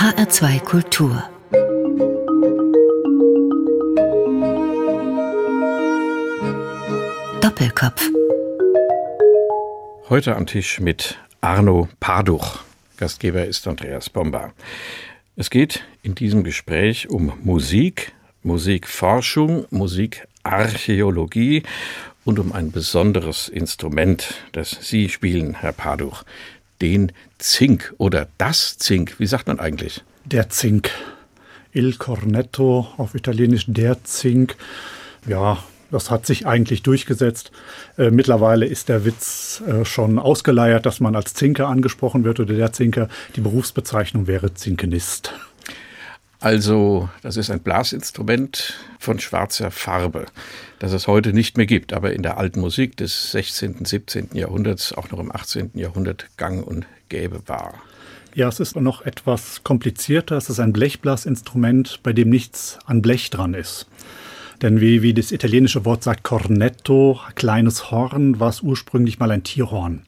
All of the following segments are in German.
HR2 Kultur Doppelkopf Heute am Tisch mit Arno Parduch. Gastgeber ist Andreas Bomba. Es geht in diesem Gespräch um Musik, Musikforschung, Musikarchäologie und um ein besonderes Instrument, das Sie spielen, Herr Paduch, den Zink oder das Zink. Wie sagt man eigentlich? Der Zink. Il Cornetto, auf Italienisch der Zink. Ja, das hat sich eigentlich durchgesetzt. Äh, mittlerweile ist der Witz äh, schon ausgeleiert, dass man als Zinker angesprochen wird oder der Zinker. Die Berufsbezeichnung wäre Zinkenist. Also, das ist ein Blasinstrument von schwarzer Farbe, das es heute nicht mehr gibt, aber in der alten Musik des 16., 17. Jahrhunderts, auch noch im 18. Jahrhundert gang und gäbe war. Ja, es ist noch etwas komplizierter. Es ist ein Blechblasinstrument, bei dem nichts an Blech dran ist. Denn wie, wie das italienische Wort sagt, Cornetto, kleines Horn, war es ursprünglich mal ein Tierhorn.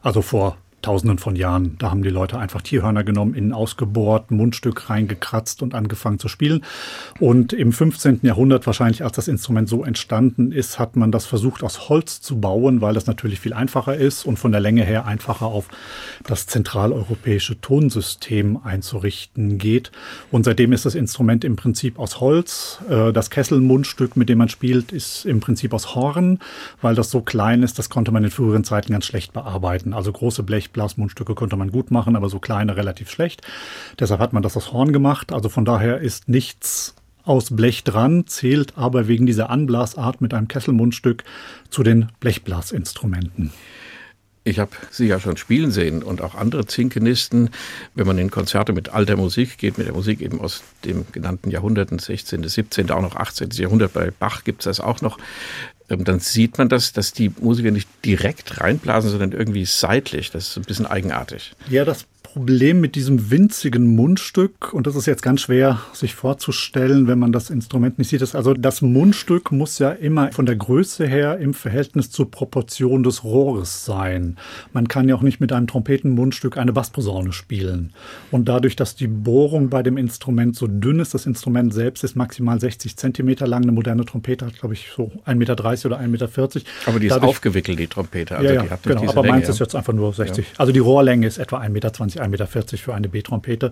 Also vor Tausenden von Jahren. Da haben die Leute einfach Tierhörner genommen, innen ausgebohrt, Mundstück reingekratzt und angefangen zu spielen. Und im 15. Jahrhundert, wahrscheinlich als das Instrument so entstanden ist, hat man das versucht aus Holz zu bauen, weil das natürlich viel einfacher ist und von der Länge her einfacher auf das zentraleuropäische Tonsystem einzurichten geht. Und seitdem ist das Instrument im Prinzip aus Holz. Äh, das Kesselmundstück, mit dem man spielt, ist im Prinzip aus Horn, weil das so klein ist, das konnte man in früheren Zeiten ganz schlecht bearbeiten. Also große Blech Blasmundstücke konnte man gut machen, aber so kleine relativ schlecht. Deshalb hat man das aus Horn gemacht. Also von daher ist nichts aus Blech dran, zählt aber wegen dieser Anblasart mit einem Kesselmundstück zu den Blechblasinstrumenten. Ich habe Sie ja schon spielen sehen und auch andere Zinkenisten. Wenn man in Konzerte mit alter Musik geht, mit der Musik eben aus dem genannten Jahrhunderten, 16., 17., auch noch 18. Jahrhundert, bei Bach gibt es das auch noch, ähm, dann sieht man das, dass die Musiker nicht direkt reinblasen, sondern irgendwie seitlich. Das ist ein bisschen eigenartig. Ja, das Problem mit diesem winzigen Mundstück, und das ist jetzt ganz schwer sich vorzustellen, wenn man das Instrument nicht sieht, ist also das Mundstück muss ja immer von der Größe her im Verhältnis zur Proportion des Rohres sein. Man kann ja auch nicht mit einem Trompetenmundstück eine Bassposaune spielen. Und dadurch, dass die Bohrung bei dem Instrument so dünn ist, das Instrument selbst ist maximal 60 Zentimeter lang, eine moderne Trompete hat, glaube ich, so 1,30 Meter oder 1,40 Meter. Aber die ist dadurch, aufgewickelt, die Trompete. Also ja, ja, genau, aber meins ja. ist jetzt einfach nur 60. Ja. Also die Rohrlänge ist etwa 1,20 Meter 1,40 Meter für eine B-Trompete.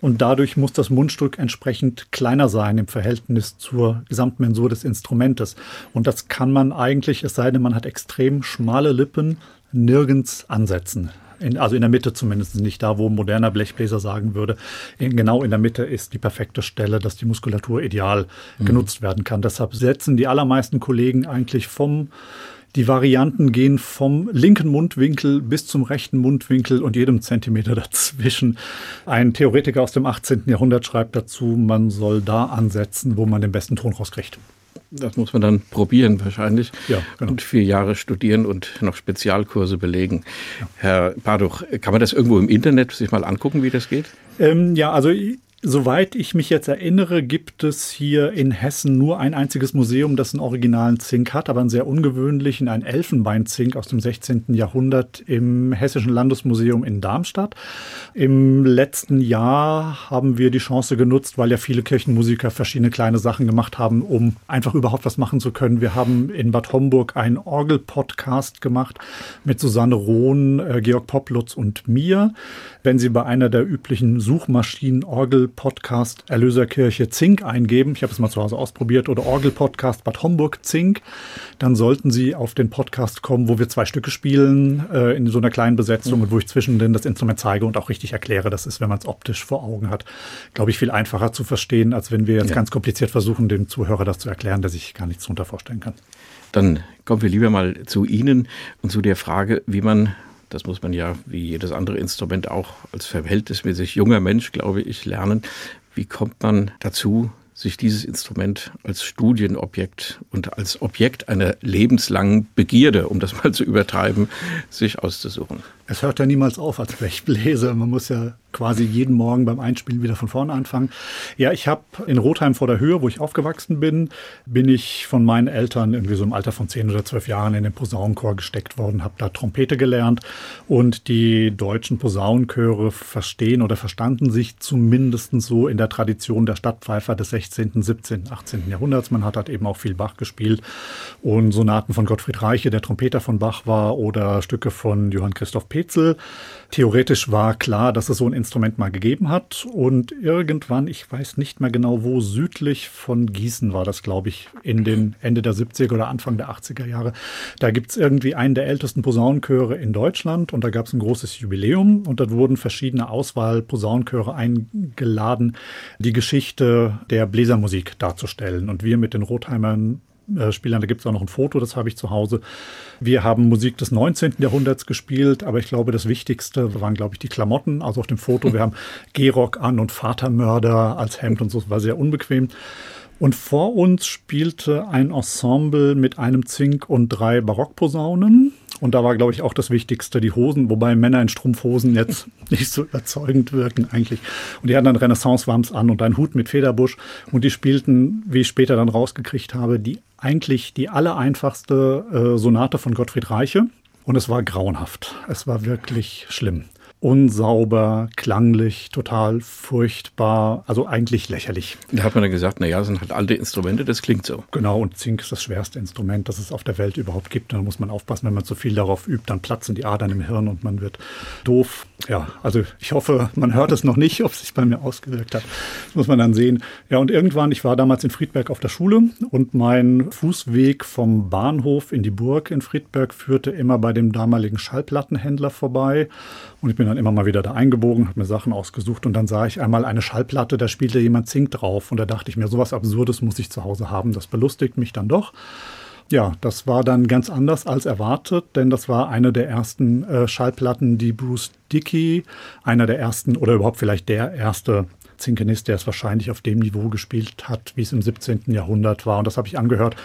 Und dadurch muss das Mundstück entsprechend kleiner sein im Verhältnis zur Gesamtmensur des Instrumentes. Und das kann man eigentlich, es sei denn, man hat extrem schmale Lippen, nirgends ansetzen. In, also in der Mitte zumindest nicht da, wo ein moderner Blechbläser sagen würde. In, genau in der Mitte ist die perfekte Stelle, dass die Muskulatur ideal mhm. genutzt werden kann. Deshalb setzen die allermeisten Kollegen eigentlich vom die Varianten gehen vom linken Mundwinkel bis zum rechten Mundwinkel und jedem Zentimeter dazwischen. Ein Theoretiker aus dem 18. Jahrhundert schreibt dazu, man soll da ansetzen, wo man den besten Ton rauskriegt. Das muss man dann probieren wahrscheinlich ja, genau. und vier Jahre studieren und noch Spezialkurse belegen. Ja. Herr Paduch, kann man das irgendwo im Internet sich mal angucken, wie das geht? Ähm, ja, also Soweit ich mich jetzt erinnere, gibt es hier in Hessen nur ein einziges Museum, das einen originalen Zink hat, aber einen sehr ungewöhnlichen, ein Elfenbeinzink aus dem 16. Jahrhundert im Hessischen Landesmuseum in Darmstadt. Im letzten Jahr haben wir die Chance genutzt, weil ja viele Kirchenmusiker verschiedene kleine Sachen gemacht haben, um einfach überhaupt was machen zu können. Wir haben in Bad Homburg einen Orgel-Podcast gemacht mit Susanne Rohn, äh, Georg Poplutz und mir. Wenn Sie bei einer der üblichen Suchmaschinen Orgel Podcast Erlöserkirche Zink eingeben, ich habe es mal zu Hause ausprobiert, oder Orgel-Podcast Bad Homburg Zink, dann sollten Sie auf den Podcast kommen, wo wir zwei Stücke spielen äh, in so einer kleinen Besetzung mhm. und wo ich zwischendrin das Instrument zeige und auch richtig erkläre. Das ist, wenn man es optisch vor Augen hat, glaube ich, viel einfacher zu verstehen, als wenn wir jetzt ja. ganz kompliziert versuchen, dem Zuhörer das zu erklären, der sich gar nichts darunter vorstellen kann. Dann kommen wir lieber mal zu Ihnen und zu der Frage, wie man das muss man ja wie jedes andere Instrument auch als verhältnismäßig junger Mensch, glaube ich, lernen. Wie kommt man dazu, sich dieses Instrument als Studienobjekt und als Objekt einer lebenslangen Begierde, um das mal zu übertreiben, sich auszusuchen? Es hört ja niemals auf als Blechbläser. Man muss ja quasi jeden Morgen beim Einspielen wieder von vorne anfangen. Ja, ich habe in Rotheim vor der Höhe, wo ich aufgewachsen bin, bin ich von meinen Eltern irgendwie so im Alter von zehn oder zwölf Jahren in den Posaunenchor gesteckt worden, habe da Trompete gelernt und die deutschen Posaunenchöre verstehen oder verstanden sich zumindest so in der Tradition der Stadtpfeifer des 16., 17., 18. Jahrhunderts. Man hat halt eben auch viel Bach gespielt und Sonaten von Gottfried Reiche, der Trompeter von Bach war, oder Stücke von Johann Christoph Petzel. Theoretisch war klar, dass es so ein Instrument mal gegeben hat. Und irgendwann, ich weiß nicht mehr genau wo, südlich von Gießen war das, glaube ich, in den Ende der 70er oder Anfang der 80er Jahre. Da gibt es irgendwie einen der ältesten Posaunenchöre in Deutschland und da gab es ein großes Jubiläum und da wurden verschiedene Auswahl-Posaunenchöre eingeladen, die Geschichte der Bläsermusik darzustellen. Und wir mit den Rotheimern äh, Spielern. Da gibt es auch noch ein Foto, das habe ich zu Hause. Wir haben Musik des 19. Jahrhunderts gespielt, aber ich glaube, das Wichtigste waren, glaube ich, die Klamotten. Also auf dem Foto, wir haben Gehrock an und Vatermörder als Hemd und so, das war sehr unbequem. Und vor uns spielte ein Ensemble mit einem Zink und drei Barockposaunen. Und da war, glaube ich, auch das Wichtigste, die Hosen, wobei Männer in Strumpfhosen jetzt nicht so überzeugend wirken eigentlich. Und die hatten dann Renaissance-Wams an und einen Hut mit Federbusch. Und die spielten, wie ich später dann rausgekriegt habe, die eigentlich die allereinfachste äh, Sonate von Gottfried Reiche. Und es war grauenhaft. Es war wirklich schlimm unsauber, klanglich, total furchtbar, also eigentlich lächerlich. Da hat man dann gesagt, naja, das sind halt alte Instrumente, das klingt so. Genau, und Zink ist das schwerste Instrument, das es auf der Welt überhaupt gibt. Da muss man aufpassen, wenn man zu viel darauf übt, dann platzen die Adern im Hirn und man wird doof. Ja, also ich hoffe, man hört es noch nicht, ob es sich bei mir ausgewirkt hat. Das muss man dann sehen. Ja, und irgendwann, ich war damals in Friedberg auf der Schule und mein Fußweg vom Bahnhof in die Burg in Friedberg führte immer bei dem damaligen Schallplattenhändler vorbei. Und ich bin dann immer mal wieder da eingebogen, habe mir Sachen ausgesucht und dann sah ich einmal eine Schallplatte, da spielte jemand Zink drauf. Und da dachte ich mir, sowas Absurdes muss ich zu Hause haben. Das belustigt mich dann doch. Ja, das war dann ganz anders als erwartet, denn das war eine der ersten äh, Schallplatten, die Bruce Dickey, einer der ersten oder überhaupt vielleicht der erste Zinkenist, der es wahrscheinlich auf dem Niveau gespielt hat, wie es im 17. Jahrhundert war. Und das habe ich angehört.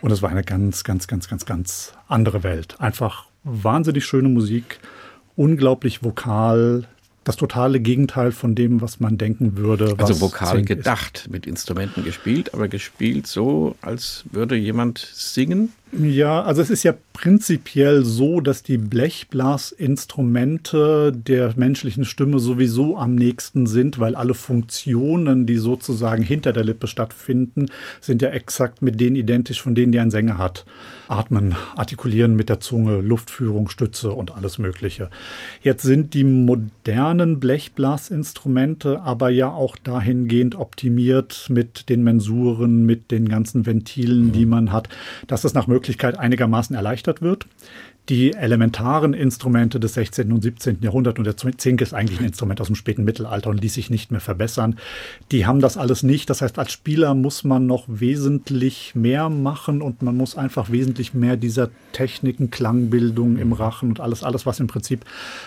Und es war eine ganz, ganz, ganz, ganz, ganz andere Welt. Einfach wahnsinnig schöne Musik unglaublich vokal, das totale Gegenteil von dem, was man denken würde. also vokal gedacht, ist. mit Instrumenten gespielt, aber gespielt so, als würde jemand singen. Ja, also es ist ja prinzipiell so, dass die Blechblasinstrumente der menschlichen Stimme sowieso am nächsten sind, weil alle Funktionen, die sozusagen hinter der Lippe stattfinden, sind ja exakt mit denen identisch, von denen die ein Sänger hat. Atmen, artikulieren mit der Zunge, Luftführung, Stütze und alles Mögliche. Jetzt sind die modernen Blechblasinstrumente aber ja auch dahingehend optimiert mit den Mensuren, mit den ganzen Ventilen, die man hat, dass es nach Möglichkeit Möglichkeit einigermaßen erleichtert wird. Die elementaren Instrumente des 16. und 17. Jahrhunderts, und der Zink ist eigentlich ein Instrument aus dem späten Mittelalter und ließ sich nicht mehr verbessern, die haben das alles nicht. Das heißt, als Spieler muss man noch wesentlich mehr machen und man muss einfach wesentlich mehr dieser Techniken, Klangbildung im Rachen und alles, alles, was im Prinzip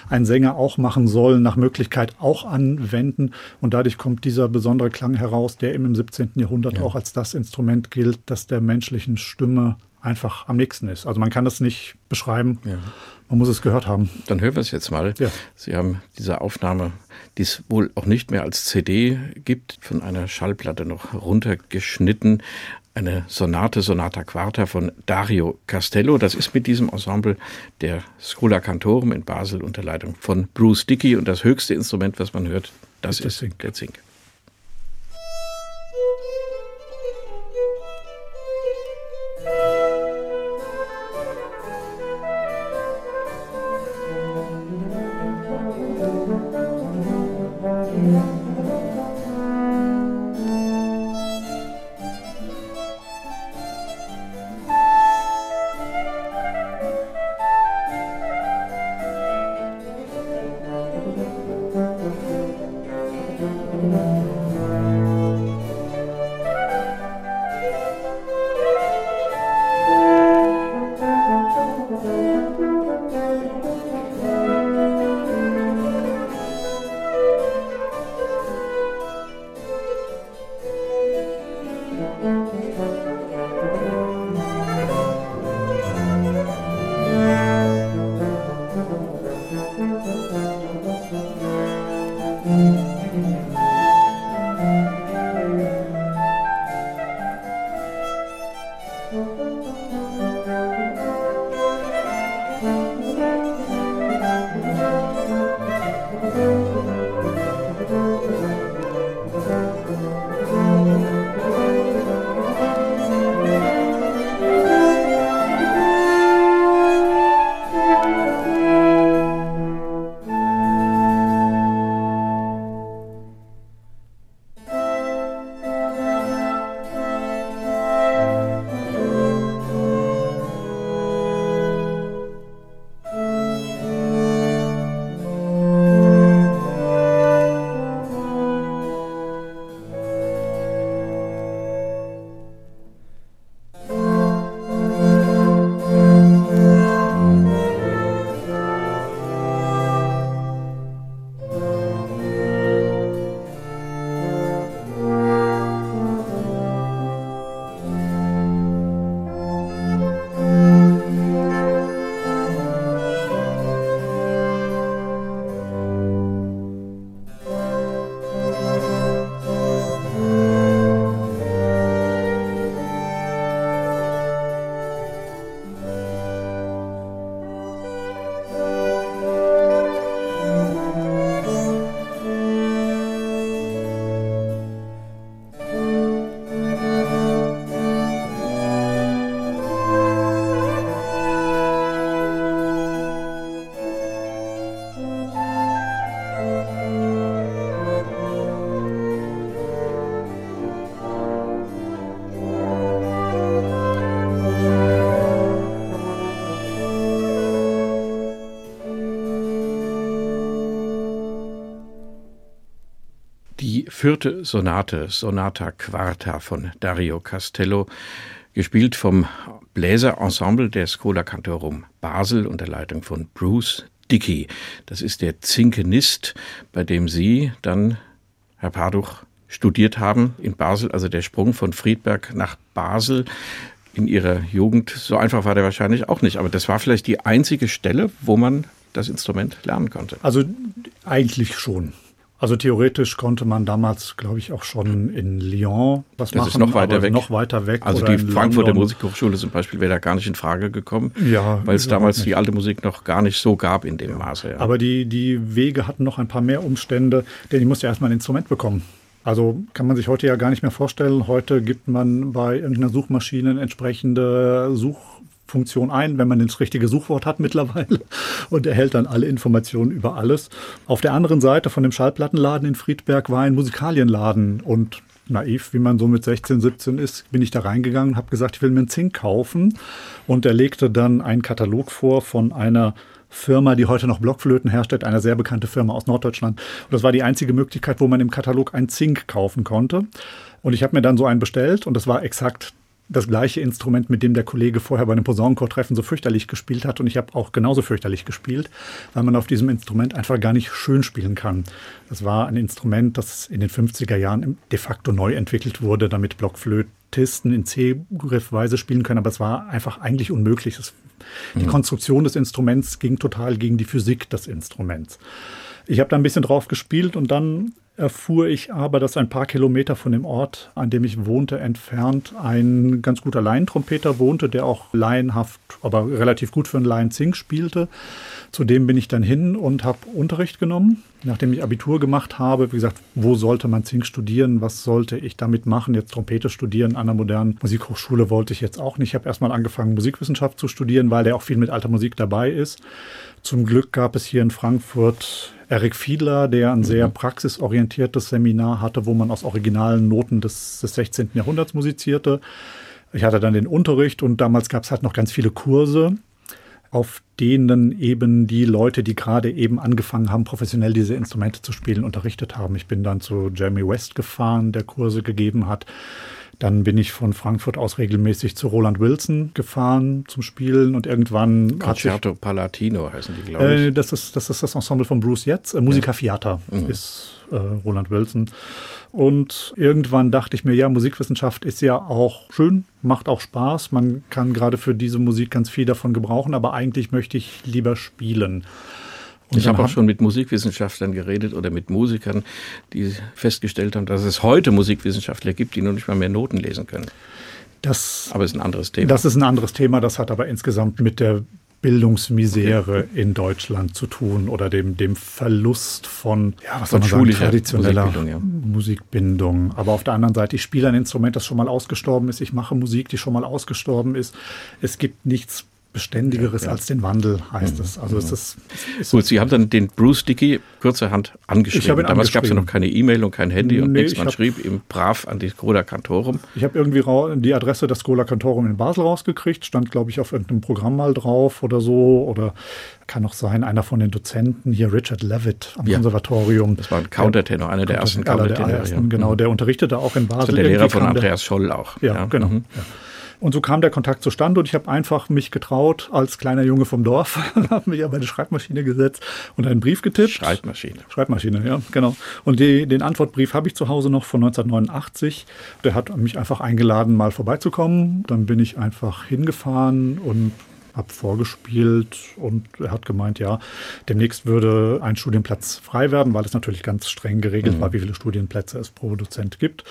ein Sänger auch machen soll, nach Möglichkeit auch anwenden. Und dadurch kommt dieser besondere Klang heraus, der im 17. Jahrhundert ja. auch als das Instrument gilt, das der menschlichen Stimme einfach am nächsten ist. Also man kann das nicht beschreiben. Ja. Man muss es gehört haben. Dann hören wir es jetzt mal. Ja. Sie haben diese Aufnahme, die es wohl auch nicht mehr als CD gibt, von einer Schallplatte noch runtergeschnitten. Eine Sonate, Sonata Quarta von Dario Castello. Das ist mit diesem Ensemble der Schola Cantorum in Basel unter Leitung von Bruce Dickey. Und das höchste Instrument, was man hört, das ist, ist der Zink. Thank you. Vierte Sonate, Sonata Quarta von Dario Castello, gespielt vom Bläserensemble der Schola Cantorum Basel unter Leitung von Bruce Dickey. Das ist der Zinkenist, bei dem Sie dann, Herr Paduch, studiert haben in Basel, also der Sprung von Friedberg nach Basel in Ihrer Jugend. So einfach war der wahrscheinlich auch nicht, aber das war vielleicht die einzige Stelle, wo man das Instrument lernen konnte. Also eigentlich schon. Also theoretisch konnte man damals, glaube ich, auch schon in Lyon was das machen. Ist noch weiter weg. Noch weiter weg. Also die Frankfurter Musikhochschule zum Beispiel wäre da gar nicht in Frage gekommen, ja, weil es damals nicht. die alte Musik noch gar nicht so gab in dem. Maße. Ja. Aber die, die Wege hatten noch ein paar mehr Umstände, denn ich musste ja erstmal ein Instrument bekommen. Also kann man sich heute ja gar nicht mehr vorstellen. Heute gibt man bei irgendeiner Suchmaschine entsprechende Such Funktion ein, wenn man das richtige Suchwort hat mittlerweile und erhält dann alle Informationen über alles. Auf der anderen Seite von dem Schallplattenladen in Friedberg war ein Musikalienladen und naiv, wie man so mit 16, 17 ist, bin ich da reingegangen und habe gesagt, ich will mir einen Zink kaufen und er legte dann einen Katalog vor von einer Firma, die heute noch Blockflöten herstellt, eine sehr bekannte Firma aus Norddeutschland. Und das war die einzige Möglichkeit, wo man im Katalog ein Zink kaufen konnte. Und ich habe mir dann so einen bestellt und das war exakt das gleiche Instrument, mit dem der Kollege vorher bei einem Posaunenchor-Treffen so fürchterlich gespielt hat. Und ich habe auch genauso fürchterlich gespielt, weil man auf diesem Instrument einfach gar nicht schön spielen kann. Das war ein Instrument, das in den 50er Jahren de facto neu entwickelt wurde, damit Blockflötisten in C-Griffweise spielen können. Aber es war einfach eigentlich unmöglich. Die mhm. Konstruktion des Instruments ging total gegen die Physik des Instruments. Ich habe da ein bisschen drauf gespielt und dann erfuhr ich aber, dass ein paar Kilometer von dem Ort, an dem ich wohnte, entfernt ein ganz guter Laientrompeter wohnte, der auch laienhaft, aber relativ gut für einen Laienzink spielte. Zudem bin ich dann hin und habe Unterricht genommen. Nachdem ich Abitur gemacht habe, wie gesagt, wo sollte man Zink studieren? Was sollte ich damit machen? Jetzt Trompete studieren an einer modernen Musikhochschule wollte ich jetzt auch nicht. Ich habe erstmal angefangen, Musikwissenschaft zu studieren, weil der auch viel mit alter Musik dabei ist. Zum Glück gab es hier in Frankfurt Eric Fiedler, der ein sehr mhm. praxisorientiertes Seminar hatte, wo man aus originalen Noten des, des 16. Jahrhunderts musizierte. Ich hatte dann den Unterricht und damals gab es halt noch ganz viele Kurse, auf denen eben die Leute, die gerade eben angefangen haben, professionell diese Instrumente zu spielen, unterrichtet haben. Ich bin dann zu Jeremy West gefahren, der Kurse gegeben hat. Dann bin ich von Frankfurt aus regelmäßig zu Roland Wilson gefahren zum Spielen und irgendwann. Concerto Palatino heißen die, glaube ich. Äh, das, ist, das ist das Ensemble von Bruce Jetzt. Äh, Musica ja. Fiata mhm. ist äh, Roland Wilson. Und irgendwann dachte ich mir, ja, Musikwissenschaft ist ja auch schön, macht auch Spaß. Man kann gerade für diese Musik ganz viel davon gebrauchen, aber eigentlich möchte ich lieber spielen. Ich habe auch schon mit Musikwissenschaftlern geredet oder mit Musikern, die festgestellt haben, dass es heute Musikwissenschaftler gibt, die noch nicht mal mehr Noten lesen können. Das, aber ist ein anderes Thema. Das ist ein anderes Thema. Das hat aber insgesamt mit der Bildungsmisere okay. in Deutschland zu tun oder dem, dem Verlust von, ja, was man sagen, traditioneller Musikbildung, ja. Musikbindung. Aber auf der anderen Seite, ich spiele ein Instrument, das schon mal ausgestorben ist. Ich mache Musik, die schon mal ausgestorben ist. Es gibt nichts Beständigeres ja, ja. als den Wandel, heißt mhm. es. Also es ist, ist Gut, Sie haben dann den Bruce Dickey kurzerhand angeschrieben. Damals gab es ja noch keine E-Mail und kein Handy und nee, nichts. Man schrieb ihm brav an die Schola Cantorum. Ich habe irgendwie die Adresse der Schola Cantorum in Basel rausgekriegt, stand, glaube ich, auf irgendeinem Programm mal drauf oder so. Oder kann auch sein, einer von den Dozenten, hier Richard Levitt am ja. Konservatorium. Das war ein Countertenor, einer der ersten Countertenor. Genau, der unterrichtete auch in Basel. Also der Lehrer von Andreas Scholl auch. Ja, ja. genau. Mhm. Und so kam der Kontakt zustande und ich habe einfach mich getraut, als kleiner Junge vom Dorf, habe mich an meine Schreibmaschine gesetzt und einen Brief getippt. Schreibmaschine. Schreibmaschine, ja, genau. Und die, den Antwortbrief habe ich zu Hause noch von 1989. Der hat mich einfach eingeladen, mal vorbeizukommen. Dann bin ich einfach hingefahren und habe vorgespielt und er hat gemeint, ja, demnächst würde ein Studienplatz frei werden, weil es natürlich ganz streng geregelt mhm. war, wie viele Studienplätze es pro Dozent gibt.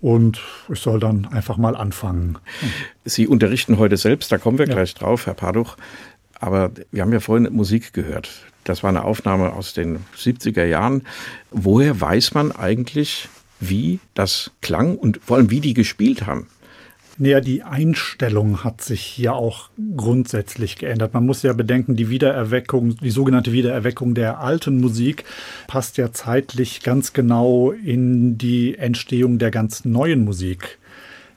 Und ich soll dann einfach mal anfangen. Sie unterrichten heute selbst, da kommen wir ja. gleich drauf, Herr Paduch. Aber wir haben ja vorhin Musik gehört. Das war eine Aufnahme aus den 70er Jahren. Woher weiß man eigentlich, wie das klang und vor allem wie die gespielt haben? Naja, die Einstellung hat sich hier auch grundsätzlich geändert. Man muss ja bedenken, die Wiedererweckung, die sogenannte Wiedererweckung der alten Musik passt ja zeitlich ganz genau in die Entstehung der ganz neuen Musik.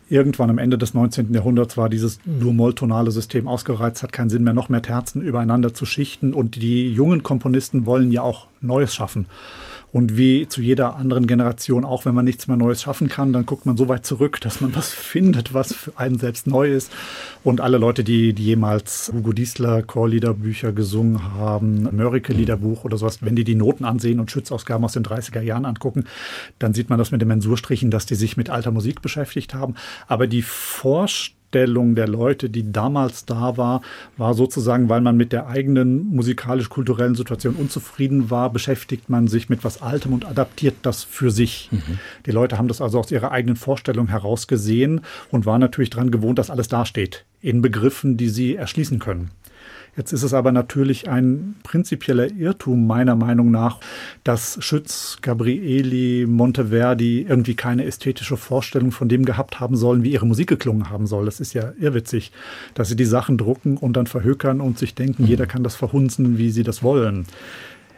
Irgendwann am Ende des 19. Jahrhunderts war dieses dur-moll-tonale System ausgereizt, hat keinen Sinn mehr, noch mehr Terzen übereinander zu schichten. Und die jungen Komponisten wollen ja auch Neues schaffen. Und wie zu jeder anderen Generation, auch wenn man nichts mehr Neues schaffen kann, dann guckt man so weit zurück, dass man was findet, was für einen selbst neu ist. Und alle Leute, die, die jemals Hugo Diesler Chorliederbücher gesungen haben, Mörike-Liederbuch oder sowas, wenn die die Noten ansehen und Schützausgaben aus den 30er Jahren angucken, dann sieht man das mit den Mensurstrichen, dass die sich mit alter Musik beschäftigt haben. Aber die Vorstellung, Einstellung der Leute, die damals da war, war sozusagen, weil man mit der eigenen musikalisch-kulturellen Situation unzufrieden war, beschäftigt man sich mit was Altem und adaptiert das für sich. Mhm. Die Leute haben das also aus ihrer eigenen Vorstellung heraus gesehen und waren natürlich daran gewohnt, dass alles dasteht in Begriffen, die sie erschließen können. Jetzt ist es aber natürlich ein prinzipieller Irrtum meiner Meinung nach, dass Schütz, Gabrieli, Monteverdi irgendwie keine ästhetische Vorstellung von dem gehabt haben sollen, wie ihre Musik geklungen haben soll. Das ist ja irrwitzig, dass sie die Sachen drucken und dann verhökern und sich denken, mhm. jeder kann das verhunzen, wie sie das wollen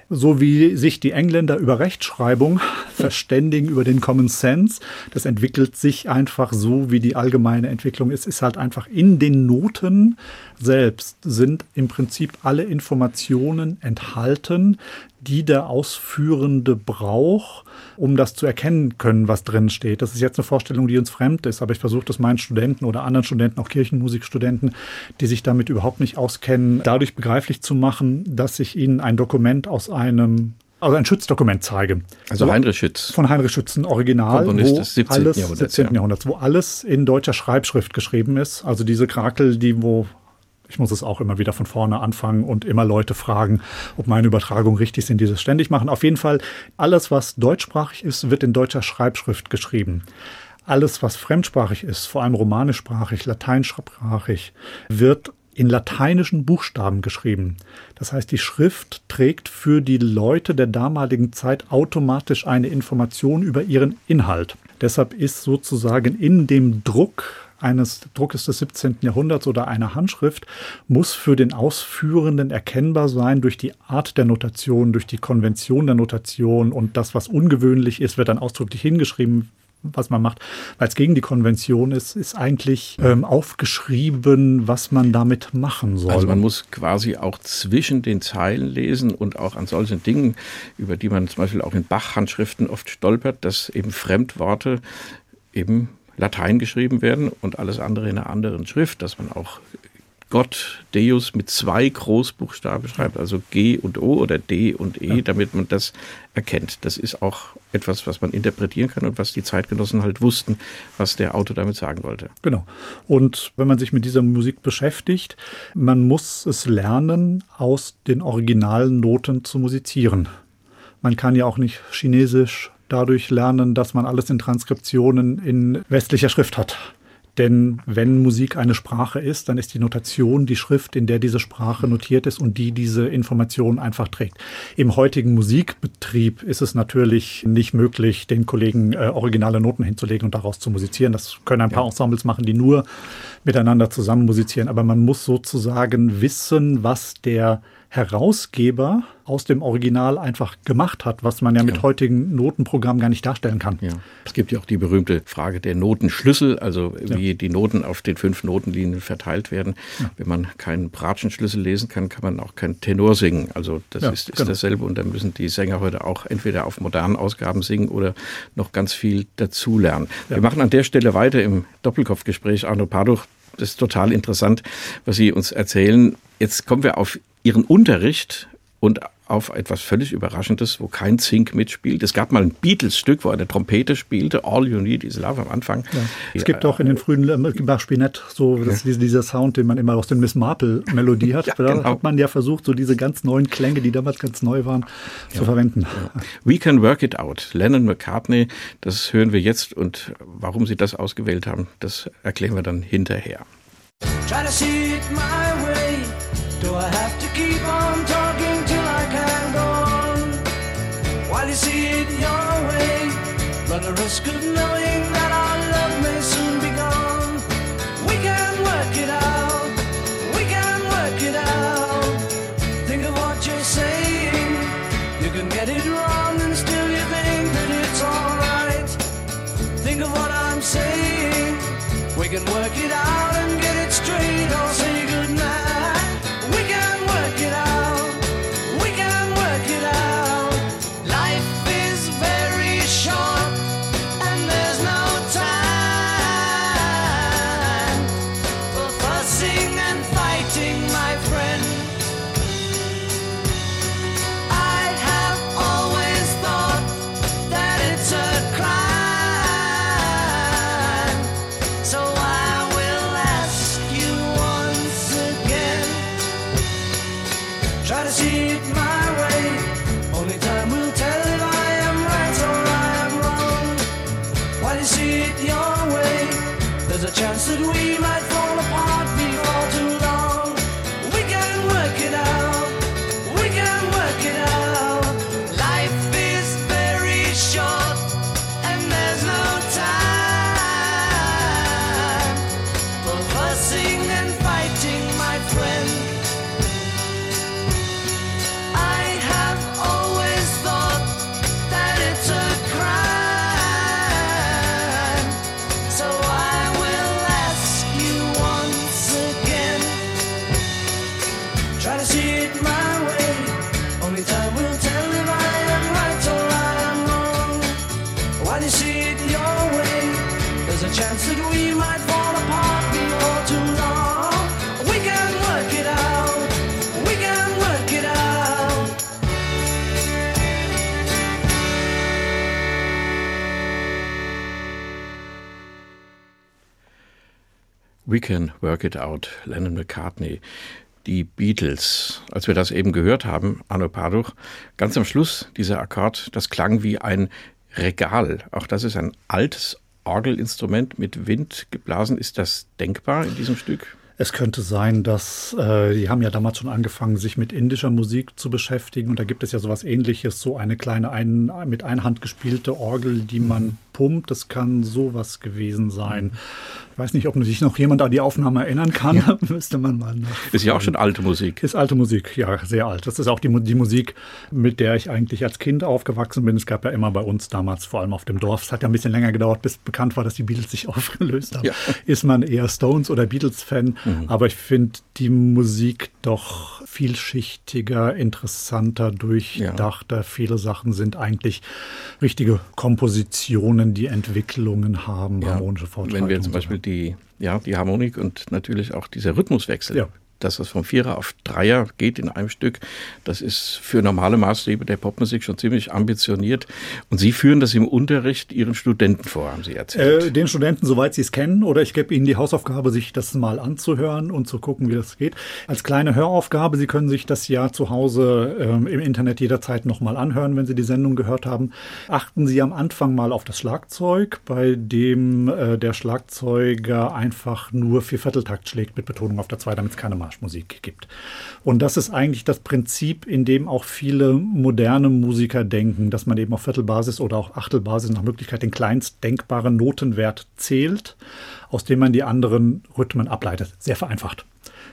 so wie sich die Engländer über Rechtschreibung verständigen, über den Common Sense. Das entwickelt sich einfach so, wie die allgemeine Entwicklung ist. Ist halt einfach in den Noten selbst sind im Prinzip alle Informationen enthalten, die der Ausführende braucht, um das zu erkennen können, was drin steht. Das ist jetzt eine Vorstellung, die uns fremd ist, aber ich versuche das meinen Studenten oder anderen Studenten, auch Kirchenmusikstudenten, die sich damit überhaupt nicht auskennen, dadurch begreiflich zu machen, dass ich ihnen ein Dokument aus einem also ein Schützdokument zeige. Also Heinrich Schütz. Von Heinrich Schütz, ein Original, Komponist wo des 17. alles Jahrhunderts, 17. Jahrhunderts, wo alles in deutscher Schreibschrift geschrieben ist. Also diese Krakel, die wo ich muss es auch immer wieder von vorne anfangen und immer Leute fragen, ob meine Übertragungen richtig sind, die das ständig machen. Auf jeden Fall, alles, was deutschsprachig ist, wird in deutscher Schreibschrift geschrieben. Alles, was fremdsprachig ist, vor allem romanischsprachig, lateinsprachig, wird in lateinischen Buchstaben geschrieben. Das heißt, die Schrift trägt für die Leute der damaligen Zeit automatisch eine Information über ihren Inhalt. Deshalb ist sozusagen in dem Druck eines Druckes des 17. Jahrhunderts oder einer Handschrift muss für den Ausführenden erkennbar sein durch die Art der Notation, durch die Konvention der Notation und das, was ungewöhnlich ist, wird dann ausdrücklich hingeschrieben, was man macht, weil es gegen die Konvention ist, ist eigentlich ähm, aufgeschrieben, was man damit machen soll. Also man muss quasi auch zwischen den Zeilen lesen und auch an solchen Dingen, über die man zum Beispiel auch in Bach-Handschriften oft stolpert, dass eben Fremdworte eben Latein geschrieben werden und alles andere in einer anderen Schrift, dass man auch Gott, Deus mit zwei Großbuchstaben schreibt, also G und O oder D und E, damit man das erkennt. Das ist auch etwas, was man interpretieren kann und was die Zeitgenossen halt wussten, was der Autor damit sagen wollte. Genau. Und wenn man sich mit dieser Musik beschäftigt, man muss es lernen, aus den originalen Noten zu musizieren. Man kann ja auch nicht Chinesisch, dadurch lernen, dass man alles in Transkriptionen in westlicher Schrift hat. Denn wenn Musik eine Sprache ist, dann ist die Notation die Schrift, in der diese Sprache notiert ist und die diese Informationen einfach trägt. Im heutigen Musikbetrieb ist es natürlich nicht möglich, den Kollegen äh, originale Noten hinzulegen und daraus zu musizieren. Das können ein paar ja. Ensembles machen, die nur miteinander zusammen musizieren. Aber man muss sozusagen wissen, was der Herausgeber aus dem Original einfach gemacht hat, was man ja mit ja. heutigen Notenprogrammen gar nicht darstellen kann. Ja. Es gibt ja auch die berühmte Frage der Notenschlüssel, also wie ja. die Noten auf den fünf Notenlinien verteilt werden. Wenn man keinen Bratschenschlüssel lesen kann, kann man auch keinen Tenor singen. Also das ist, ist genau. dasselbe und dann müssen die Sänger heute auch entweder auf modernen Ausgaben singen oder noch ganz viel dazulernen. Wir machen an der Stelle weiter im Doppelkopfgespräch. Arno Paduch, das ist total interessant, was Sie uns erzählen. Jetzt kommen wir auf Ihren Unterricht und auf etwas völlig Überraschendes, wo kein Zink mitspielt. Es gab mal ein Beatles-Stück, wo er eine Trompete spielte, All You Need Is Love am Anfang. Ja. Es gibt auch in den frühen äh, Bach Spinett so das, ja. dieser Sound, den man immer aus den Miss Marple-Melodie hat. ja, da genau. hat man ja versucht, so diese ganz neuen Klänge, die damals ganz neu waren, zu verwenden. We Can Work It Out. Lennon McCartney, das hören wir jetzt und warum Sie das ausgewählt haben, das erklären wir dann hinterher. Try to see it my way. Do I have to keep on talking till I can go on? While you see it your way, run the risk of knowing that our love may soon be gone. We can work it out, we can work it out. Think of what you're saying, you can get it wrong and still you think that it's alright. Think of what I'm saying, we can work it out We Can Work It Out, Lennon McCartney. Die Beatles, als wir das eben gehört haben, Arno Paduch, ganz am Schluss dieser Akkord, das klang wie ein Regal. Auch das ist ein altes Orgelinstrument mit Wind geblasen. Ist das denkbar in diesem Stück? Es könnte sein, dass äh, die haben ja damals schon angefangen, sich mit indischer Musik zu beschäftigen. Und da gibt es ja sowas ähnliches, so eine kleine ein, mit einer Hand gespielte Orgel, die man pumpt. Das kann sowas gewesen sein. Ich weiß nicht, ob sich noch jemand an die Aufnahme erinnern kann. Ja. Müsste man mal nachfragen. Ist ja auch schon alte Musik. Ist alte Musik, ja, sehr alt. Das ist auch die, die Musik, mit der ich eigentlich als Kind aufgewachsen bin. Es gab ja immer bei uns damals, vor allem auf dem Dorf, es hat ja ein bisschen länger gedauert, bis bekannt war, dass die Beatles sich aufgelöst haben. Ja. Ist man eher Stones oder Beatles-Fan. Mhm. Aber ich finde die Musik doch vielschichtiger, interessanter, durchdachter. Ja. Viele Sachen sind eigentlich richtige Kompositionen, die Entwicklungen haben, ja. harmonische Fortschritte. Wenn wir zum Beispiel die, ja, die Harmonik und natürlich auch dieser Rhythmuswechsel ja dass es vom Vierer auf Dreier geht in einem Stück, das ist für normale Maßstäbe der Popmusik schon ziemlich ambitioniert. Und Sie führen das im Unterricht Ihren Studenten vor, haben Sie erzählt. Äh, den Studenten, soweit sie es kennen, oder ich gebe Ihnen die Hausaufgabe, sich das mal anzuhören und zu gucken, wie das geht. Als kleine Höraufgabe, Sie können sich das ja zu Hause äh, im Internet jederzeit nochmal anhören, wenn Sie die Sendung gehört haben. Achten Sie am Anfang mal auf das Schlagzeug, bei dem äh, der Schlagzeuger einfach nur vier Vierteltakt schlägt mit Betonung auf der zwei, damit es keine Mal Marschmusik gibt. Und das ist eigentlich das Prinzip, in dem auch viele moderne Musiker denken, dass man eben auf Viertelbasis oder auch Achtelbasis nach Möglichkeit den kleinst denkbaren Notenwert zählt, aus dem man die anderen Rhythmen ableitet. Sehr vereinfacht.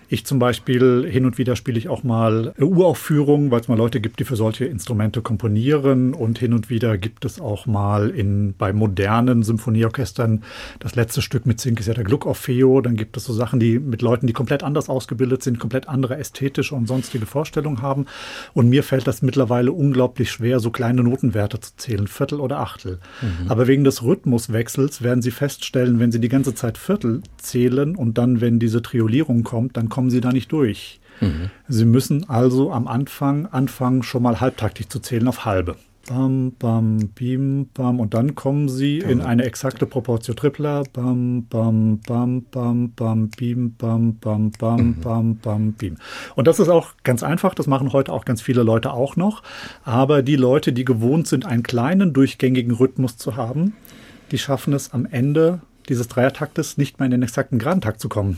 Ich zum Beispiel, hin und wieder spiele ich auch mal Uraufführungen, weil es mal Leute gibt, die für solche Instrumente komponieren. Und hin und wieder gibt es auch mal in, bei modernen Symphonieorchestern das letzte Stück mit Zink ist ja der Gluck Orfeo. Dann gibt es so Sachen, die mit Leuten, die komplett anders ausgebildet sind, komplett andere ästhetische und sonstige Vorstellungen haben. Und mir fällt das mittlerweile unglaublich schwer, so kleine Notenwerte zu zählen, Viertel oder Achtel. Mhm. Aber wegen des Rhythmuswechsels werden Sie feststellen, wenn Sie die ganze Zeit Viertel zählen und dann, wenn diese Triolierung kommt, dann kommen sie da nicht durch. Mhm. Sie müssen also am Anfang anfangen, schon mal halbtaktig zu zählen auf halbe. Bam, bam, bim, bam. Und dann kommen sie in eine exakte Proportio Tripler. Bam, bam, bam, bam, bam, bim, bam, bam, bam, mhm. bam, bam, bim. Und das ist auch ganz einfach. Das machen heute auch ganz viele Leute auch noch. Aber die Leute, die gewohnt sind, einen kleinen durchgängigen Rhythmus zu haben, die schaffen es am Ende dieses Dreiertaktes nicht mehr in den exakten Gradentakt zu kommen.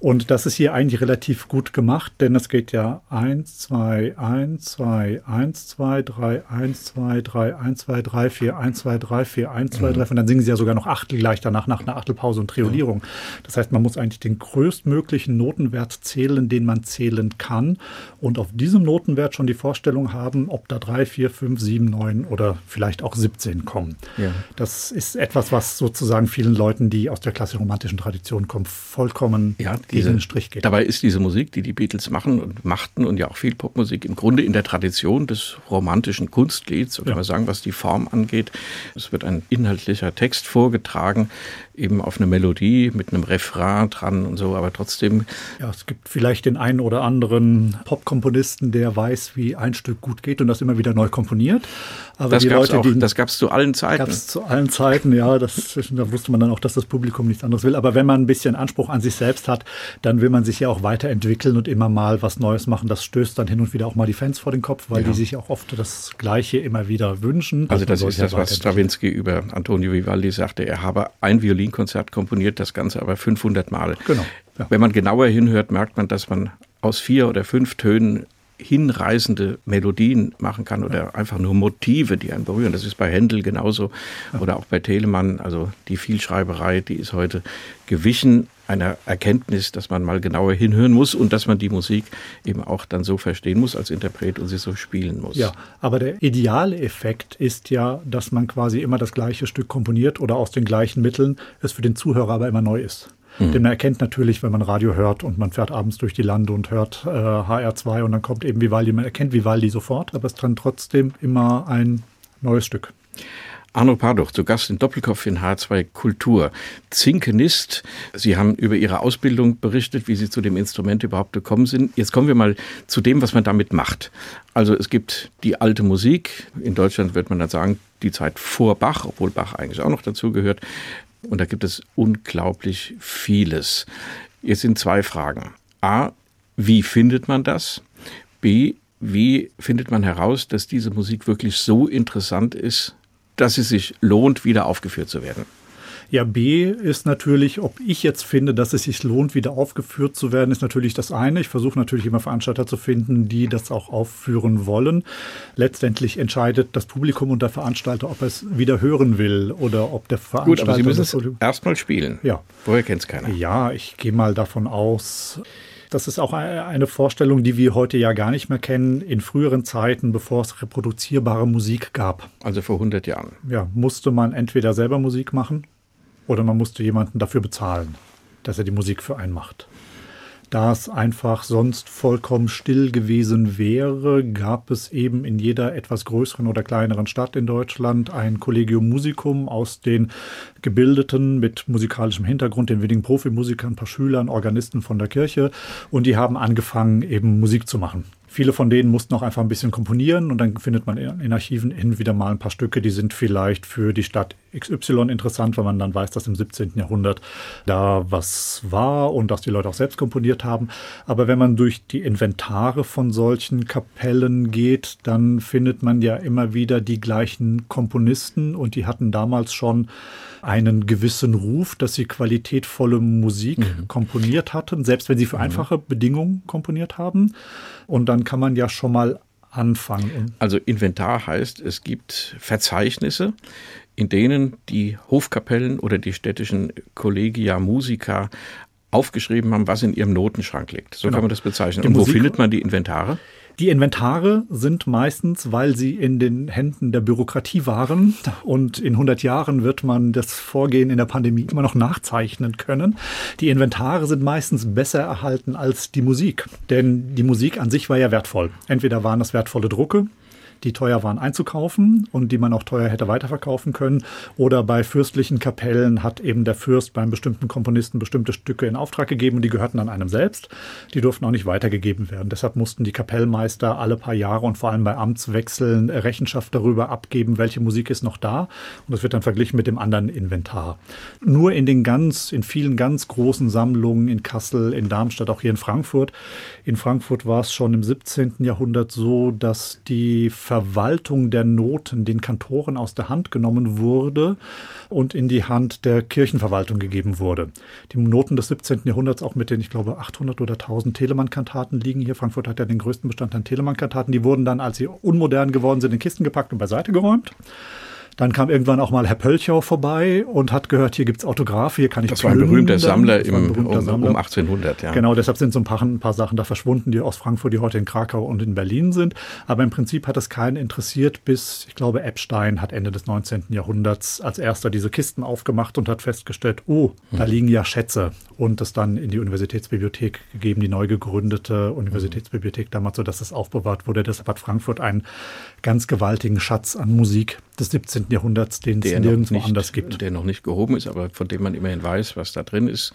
Und das ist hier eigentlich relativ gut gemacht, denn es geht ja 1, 2, 1, 2, 1, 2, 3, 1, 2, 3, 1, 2, 3, 4, 1, 2, 3, 4, 1, 2, 3. Und dann singen sie ja sogar noch Achtel gleich danach nach einer Achtelpause und Triolierung. Das heißt, man muss eigentlich den größtmöglichen Notenwert zählen, den man zählen kann. Und auf diesem Notenwert schon die Vorstellung haben, ob da 3, 4, 5, 7, 9 oder vielleicht auch 17 kommen. Ja. Das ist etwas, was sozusagen vielen Leuten, die aus der klassisch-romantischen Tradition kommen, vollkommen ja, diese, Strich geht. Dabei ist diese Musik, die die Beatles machen und machten und ja auch viel Popmusik im Grunde in der Tradition des romantischen Kunstlieds, so kann ja. man sagen, was die Form angeht. Es wird ein inhaltlicher Text vorgetragen, eben auf eine Melodie mit einem Refrain dran und so, aber trotzdem. Ja, es gibt vielleicht den einen oder anderen Popkomponisten, der weiß, wie ein Stück gut geht und das immer wieder neu komponiert. Aber das die Leute, auch, die das gab es zu allen Zeiten. Gab es zu allen Zeiten, ja. Das, da wusste man dann auch, dass das Publikum nichts anderes will. Aber wenn man ein bisschen Anspruch an sich selbst hat, dann will man sich ja auch weiterentwickeln und immer mal was Neues machen. Das stößt dann hin und wieder auch mal die Fans vor den Kopf, weil Ja. die sich auch oft das Gleiche immer wieder wünschen. Also das ist das, was. Stravinsky über Antonio Vivaldi sagte. Er habe ein Violinkonzert komponiert, das Ganze aber 500 Mal. Genau, ja. Wenn man genauer hinhört, merkt man, dass man aus vier oder fünf Tönen hinreißende Melodien machen kann oder einfach nur Motive, die einen berühren. Das ist bei Händel genauso oder auch bei Telemann. Also die Vielschreiberei, die ist heute gewichen einer Erkenntnis, dass man mal genauer hinhören muss und dass man die Musik eben auch dann so verstehen muss als Interpret und sie so spielen muss. Ja, aber der ideale Effekt ist ja, dass man quasi immer das gleiche Stück komponiert oder aus den gleichen Mitteln, es für den Zuhörer aber immer neu ist. Denn man erkennt natürlich, wenn man Radio hört und man fährt abends durch die Lande und hört äh, HR2 und dann kommt eben Vivaldi, man erkennt Vivaldi sofort, aber es ist dann trotzdem immer ein neues Stück. Arno Parduch, zu Gast in Doppelkopf in H2 Kultur. Zinkenist, Sie haben über Ihre Ausbildung berichtet, wie Sie zu dem Instrument überhaupt gekommen sind. Jetzt kommen wir mal zu dem, was man damit macht. Also es gibt die alte Musik. In Deutschland wird man dann sagen, die Zeit vor Bach, obwohl Bach eigentlich auch noch dazu gehört. Und da gibt es unglaublich vieles. Jetzt sind zwei Fragen. A, wie findet man das? B, wie findet man heraus, dass diese Musik wirklich so interessant ist, dass es sich lohnt, wieder aufgeführt zu werden? Ja, B ist natürlich, ob ich jetzt finde, dass es sich lohnt, wieder aufgeführt zu werden, ist natürlich das eine. Ich versuche natürlich immer Veranstalter zu finden, die das auch aufführen wollen. Letztendlich entscheidet das Publikum und der Veranstalter, ob er es wieder hören will oder ob der Gut, Veranstalter. aber Sie müssen es erstmal spielen. Ja. Vorher kennt es keiner. Ja, ich gehe mal davon aus. Das ist auch eine Vorstellung, die wir heute ja gar nicht mehr kennen. In früheren Zeiten, bevor es reproduzierbare Musik gab, Also vor 100 Jahren. ja, musste man entweder selber Musik machen oder man musste jemanden dafür bezahlen, dass er die Musik für einen macht. Da es einfach sonst vollkommen still gewesen wäre, gab es eben in jeder etwas größeren oder kleineren Stadt in Deutschland ein Collegium Musicum aus den Gebildeten mit musikalischem Hintergrund, den wenigen Profimusikern, ein paar Schülern, Organisten von der Kirche. Und die haben angefangen, eben Musik zu machen. Viele von denen mussten auch einfach ein bisschen komponieren und dann findet man in Archiven hin wieder mal ein paar Stücke, die sind vielleicht für die Stadt XY interessant, weil man dann weiß, dass im 17. Jahrhundert da was war und dass die Leute auch selbst komponiert haben. Aber wenn man durch die Inventare von solchen Kapellen geht, dann findet man ja immer wieder die gleichen Komponisten und die hatten damals schon einen gewissen Ruf, dass sie qualitätvolle Musik komponiert hatten, selbst wenn sie für einfache Bedingungen komponiert haben. Und dann kann man ja schon mal anfangen. Also Inventar heißt, es gibt Verzeichnisse, in denen die Hofkapellen oder die städtischen Collegia Musica aufgeschrieben haben, was in ihrem Notenschrank liegt. So Genau. kann man das bezeichnen. Die Und wo Musik- findet man die Inventare? Die Inventare sind meistens, weil sie in den Händen der Bürokratie waren und in 100 Jahren wird man das Vorgehen in der Pandemie immer noch nachzeichnen können. Die Inventare sind meistens besser erhalten als die Musik, denn die Musik an sich war ja wertvoll. Entweder waren das wertvolle Drucke, die teuer waren einzukaufen und die man auch teuer hätte weiterverkaufen können. Oder bei fürstlichen Kapellen hat eben der Fürst beim bestimmten Komponisten bestimmte Stücke in Auftrag gegeben und die gehörten dann einem selbst. Die durften auch nicht weitergegeben werden. Deshalb mussten die Kapellmeister alle paar Jahre und vor allem bei Amtswechseln Rechenschaft darüber abgeben, welche Musik ist noch da. Und das wird dann verglichen mit dem anderen Inventar. Nur in den ganz, in vielen ganz großen Sammlungen in Kassel, in Darmstadt, auch hier in Frankfurt. In Frankfurt war es schon im 17. Jahrhundert so, dass die Verwaltung der Noten den Kantoren aus der Hand genommen wurde und in die Hand der Kirchenverwaltung gegeben wurde. Die Noten des 17. Jahrhunderts, auch mit den, ich glaube, 800 oder 1000 Telemann-Kantaten liegen hier. Frankfurt hat ja den größten Bestand an Telemann-Kantaten. Die wurden dann, als sie unmodern geworden sind, in Kisten gepackt und beiseite geräumt. Dann kam irgendwann auch mal Herr Pölchau vorbei und hat gehört, hier gibt's Autographe, hier kann ich Das war ein berühmter. Sammler, Das im, berühmter um, Sammler. um 1800. Ja. Genau, deshalb sind so ein paar, ein paar Sachen da verschwunden, die aus Frankfurt, die heute in Krakau und in Berlin sind. Aber im Prinzip hat es keinen interessiert, bis, ich glaube, Epstein hat Ende des 19. Jahrhunderts als erster diese Kisten aufgemacht und hat festgestellt, oh, da liegen ja Schätze. Und es dann in die Universitätsbibliothek gegeben, die neu gegründete Universitätsbibliothek damals, so dass es aufbewahrt wurde. Deshalb hat Frankfurt einen ganz gewaltigen Schatz an Musik des 17. Jahrhunderts, den es nirgendwo nicht, anders gibt. Der noch nicht gehoben ist, aber von dem man immerhin weiß, was da drin ist.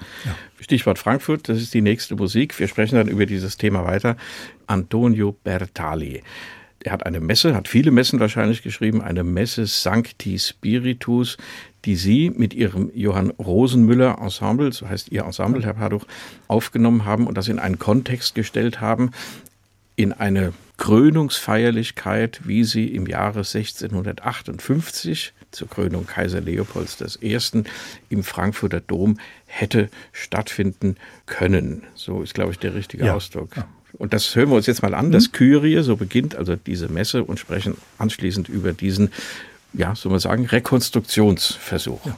Stichwort Frankfurt, das ist die nächste Musik. Wir sprechen dann über dieses Thema weiter. Antonio Bertali. Er hat eine Messe, hat viele Messen wahrscheinlich geschrieben, eine Messe Sancti Spiritus, die Sie mit Ihrem Johann Rosenmüller Ensemble, so heißt Ihr Ensemble, Herr Paduch, aufgenommen haben und das in einen Kontext gestellt haben, in eine Krönungsfeierlichkeit, wie sie im Jahre 1658 zur Krönung Kaiser Leopolds I. im Frankfurter Dom hätte stattfinden können. So ist, glaube ich, der richtige ja. Ausdruck. Ja. Und das hören wir uns jetzt mal an. Das mhm. Kyrie, so beginnt also diese Messe und sprechen anschließend über diesen, ja, soll man sagen, Rekonstruktionsversuch. Ja.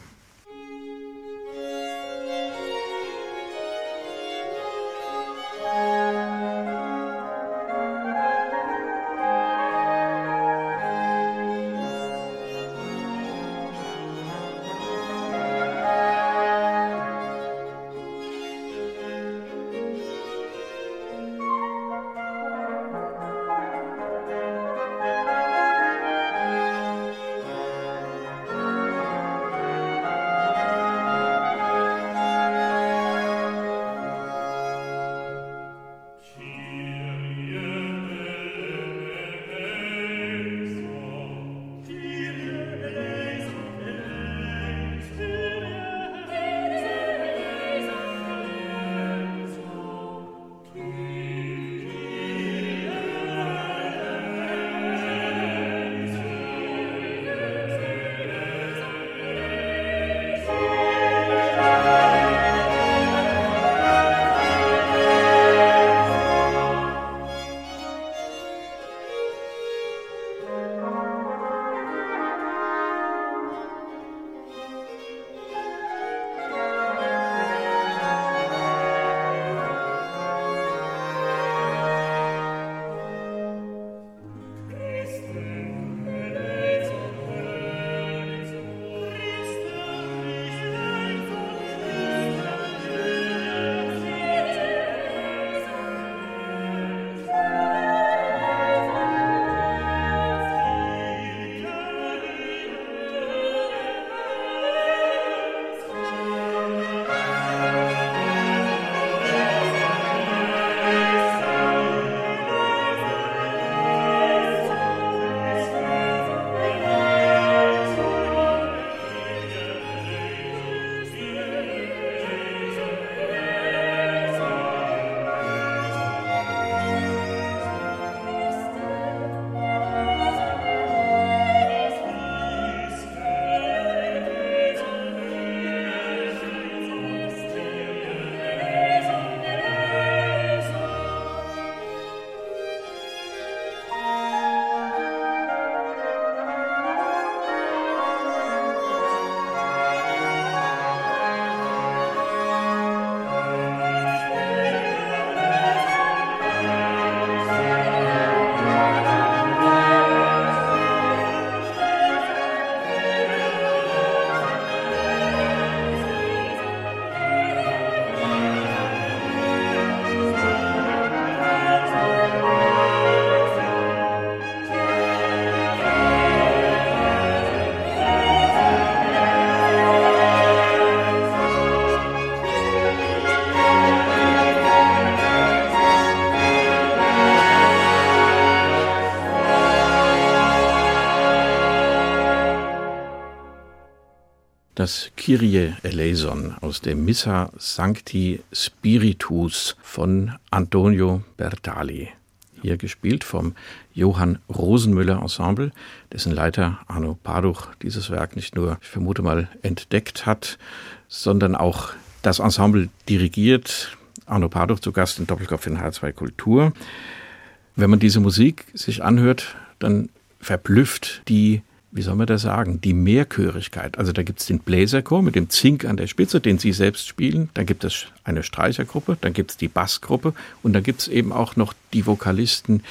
Das Kyrie eleison aus der Missa Sancti Spiritus von Antonio Bertali. Hier gespielt vom Johann Rosenmüller Ensemble, dessen Leiter Arno Paduch dieses Werk nicht nur, ich vermute mal, entdeckt hat, sondern auch das Ensemble dirigiert. Arno Paduch zu Gast in Doppelkopf in H2 Kultur. Wenn man diese Musik sich anhört, dann verblüfft die wie soll man das sagen, die Mehrchörigkeit. Also da gibt es den Bläserchor mit dem Zink an der Spitze, den Sie selbst spielen. Dann gibt es eine Streichergruppe, dann gibt es die Bassgruppe und dann gibt es eben auch noch die Vokalisten,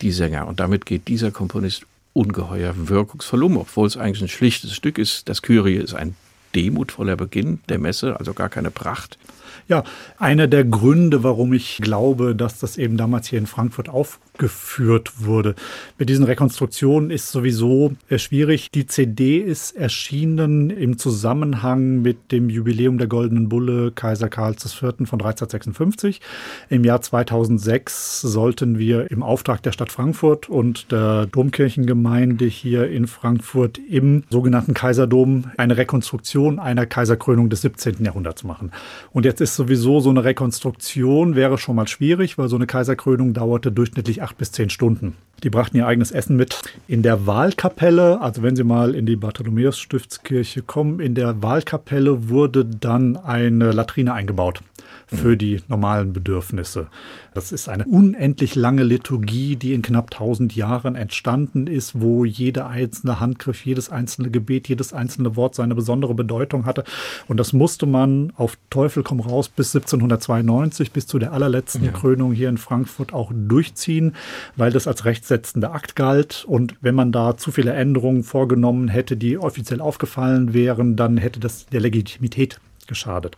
die Sänger. Und damit geht dieser Komponist ungeheuer wirkungsvoll um, obwohl es eigentlich ein schlichtes Stück ist. Das Kyrie ist ein demutvoller Beginn der Messe, also gar keine Pracht. Ja, einer der Gründe, warum ich glaube, dass das eben damals hier in Frankfurt aufgeführt wurde. Mit diesen Rekonstruktionen ist sowieso schwierig. Die CD ist erschienen im Zusammenhang mit dem Jubiläum der Goldenen Bulle Kaiser Karls IV. von 1356. Im Jahr 2006 sollten wir im Auftrag der Stadt Frankfurt und der Domkirchengemeinde hier in Frankfurt im sogenannten Kaiserdom eine Rekonstruktion einer Kaiserkrönung des 17. Jahrhunderts machen. Und jetzt ist sowieso so eine Rekonstruktion wäre schon mal schwierig, weil so eine Kaiserkrönung dauerte durchschnittlich acht bis zehn Stunden. Die brachten ihr eigenes Essen mit. In der Wahlkapelle, also wenn Sie mal in die Bartholomäus-Stiftskirche kommen, in der Wahlkapelle wurde dann eine Latrine eingebaut für die normalen Bedürfnisse. Das ist eine unendlich lange Liturgie, die in knapp 1000 Jahren entstanden ist, wo jeder einzelne Handgriff, jedes einzelne Gebet, jedes einzelne Wort seine besondere Bedeutung hatte. Und das musste man auf Teufel komm raus bis 1792, bis zu der allerletzten ja. Krönung hier in Frankfurt auch durchziehen, weil das als rechtssetzender Akt galt. Und wenn man da zu viele Änderungen vorgenommen hätte, die offiziell aufgefallen wären, dann hätte das der Legitimität geschadet.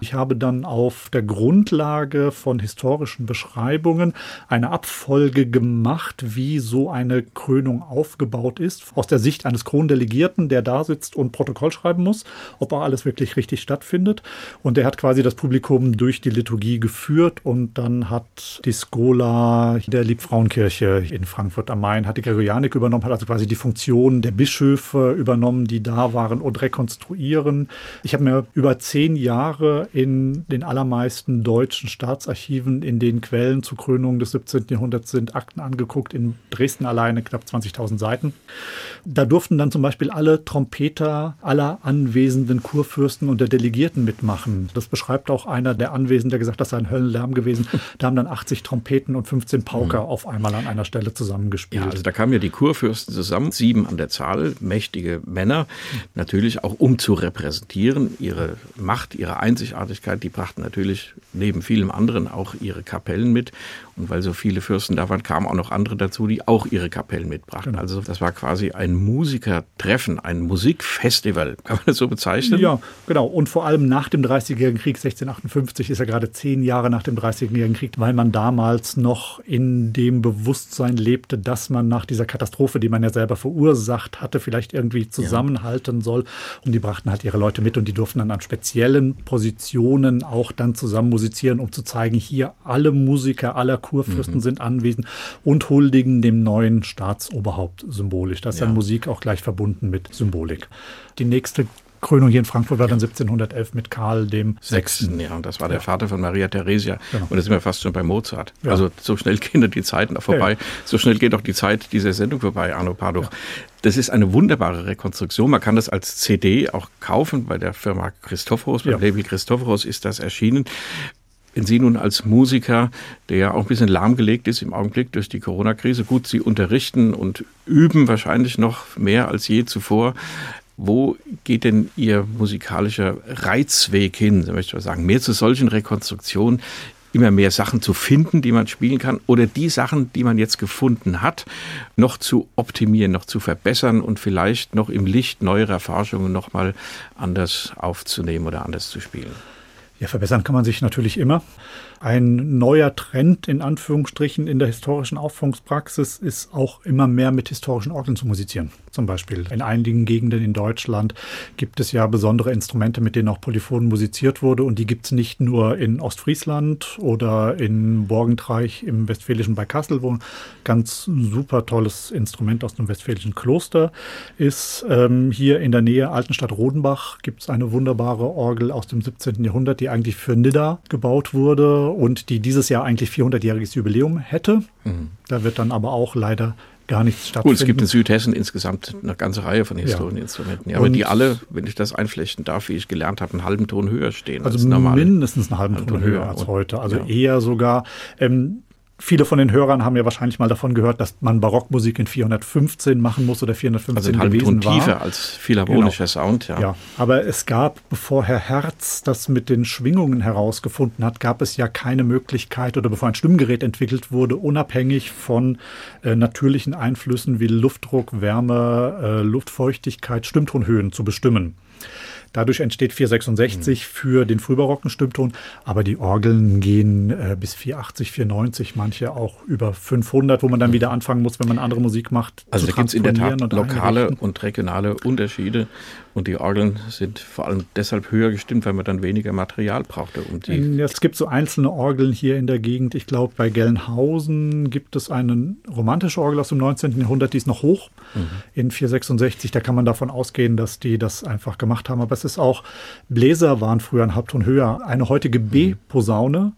Ich habe dann auf der Grundlage von historischen Beschreibungen eine Abfolge gemacht, wie so eine Krönung aufgebaut ist, aus der Sicht eines Krondelegierten, der da sitzt und Protokoll schreiben muss, ob auch alles wirklich richtig stattfindet. Und der hat quasi das Publikum durch die Liturgie geführt und dann hat die Skola der Liebfrauenkirche in Frankfurt am Main, hat die Gregorianik übernommen, hat also quasi die Funktion der Bischöfe übernommen, die da waren und rekonstruieren. Ich habe mir über zehn Jahre in den allermeisten deutschen Staatsarchiven in den Quellen zur Krönung des 17. Jahrhunderts sind Akten angeguckt, in Dresden alleine knapp 20.000 Seiten. Da durften dann zum Beispiel alle Trompeter aller anwesenden Kurfürsten und der Delegierten mitmachen. Das beschreibt auch einer der Anwesenden, der gesagt hat, das sei ein Höllenlärm gewesen. Da haben dann 80 Trompeten und 15 Pauker mhm. auf einmal an einer Stelle zusammengespielt. Ja, also da kamen ja die Kurfürsten zusammen, sieben an der Zahl, mächtige Männer, natürlich auch um zu repräsentieren, ihre Macht, ihre Einzigartigkeit, die brachten natürlich neben vielem anderen auch ihre Kapellen mit. Und weil so viele Fürsten da waren, kamen auch noch andere dazu, die auch ihre Kapellen mitbrachten. Genau. Also das war quasi ein Musikertreffen, ein Musikfestival. Kann man das so bezeichnen? Ja, genau. Und vor allem nach dem Dreißigjährigen Krieg 1658 ist ja gerade zehn Jahre nach dem Dreißigjährigen Krieg, weil man damals noch in dem Bewusstsein lebte, dass man nach dieser Katastrophe, die man ja selber verursacht hatte, vielleicht irgendwie zusammenhalten ja. soll. Und die brachten halt ihre Leute mit und die durften dann an speziellen Positionen auch dann zusammen musizieren, um zu zeigen, hier alle Musiker aller Kurfürsten mhm. sind anwesend und huldigen dem neuen Staatsoberhaupt symbolisch. Das ist ja. dann Musik auch gleich verbunden mit Symbolik. Die nächste Krönung hier in Frankfurt war dann 1711 mit Karl dem Sechsten. Ja, und das war der Vater von Maria Theresia. Genau. Und da sind wir fast schon bei Mozart. Ja. Also so schnell gehen die Zeiten vorbei. Ja. So schnell geht auch die Zeit dieser Sendung vorbei, Arno Parduch. Das ist eine wunderbare Rekonstruktion. Man kann das als CD auch kaufen bei der Firma Christophorus. Beim Label Christophorus ist das erschienen. Wenn Sie nun als Musiker, der ja auch ein bisschen lahmgelegt ist im Augenblick durch die Corona-Krise, gut, Sie unterrichten und üben wahrscheinlich noch mehr als je zuvor. Wo geht denn Ihr musikalischer Reizweg hin? So möchte ich mal sagen, mehr zu solchen Rekonstruktionen, immer mehr Sachen zu finden, die man spielen kann, oder die Sachen, die man jetzt gefunden hat, noch zu optimieren, noch zu verbessern und vielleicht noch im Licht neuerer Forschungen nochmal anders aufzunehmen oder anders zu spielen. Ja, verbessern kann man sich natürlich immer. Ein neuer Trend in Anführungsstrichen in der historischen Aufführungspraxis ist auch immer mehr mit historischen Orgeln zu musizieren. Zum Beispiel in einigen Gegenden in Deutschland gibt es ja besondere Instrumente, mit denen auch Polyphon musiziert wurde. Und die gibt es nicht nur in Ostfriesland oder in Borgentreich im westfälischen bei Kassel, wo ein ganz super tolles Instrument aus einem westfälischen Kloster ist. Ähm, hier in der Nähe Altenstadt Rodenbach gibt es eine wunderbare Orgel aus dem 17. Jahrhundert, die eigentlich für Nidda gebaut wurde und die dieses Jahr eigentlich 400-jähriges Jubiläum hätte. Mhm. Da wird dann aber auch leider gar nichts stattfinden. Gut, es gibt in Südhessen insgesamt eine ganze Reihe von Historieninstrumenten, ja, aber die alle, wenn ich das einflechten darf, wie ich gelernt habe, einen halben Ton höher stehen. Also mindestens einen halben, halben Ton, Ton, höher als heute. Also ja. eher sogar. Ähm, Viele von den Hörern haben ja wahrscheinlich mal davon gehört, dass man Barockmusik in 415 machen muss oder 415 also gewesen war. tiefer als philharmonischer genau. Sound, ja. ja. Aber es gab, bevor Herr Herz das mit den Schwingungen herausgefunden hat, gab es ja keine Möglichkeit oder bevor ein Stimmgerät entwickelt wurde, unabhängig von äh, natürlichen Einflüssen wie Luftdruck, Wärme, äh, Luftfeuchtigkeit, Stimmtonhöhen zu bestimmen. Dadurch entsteht 466 mhm. für den frühbarocken Stimmton, aber die Orgeln gehen äh, bis 480, 490, manche auch über 500, wo man dann mhm. wieder anfangen muss, wenn man andere Musik macht. Also da gibt es in der Tat lokale und regionale Unterschiede und die Orgeln sind vor allem deshalb höher gestimmt, weil man dann weniger Material brauchte. Um die es gibt so einzelne Orgeln hier in der Gegend. Ich glaube, bei Gelnhausen gibt es eine romantische Orgel aus dem 19. Jahrhundert, die ist noch hoch mhm. in 466. Da kann man davon ausgehen, dass die das einfach gemacht haben. Aber es ist auch, Bläser waren früher ein Halbton höher. Eine heutige B-Posaune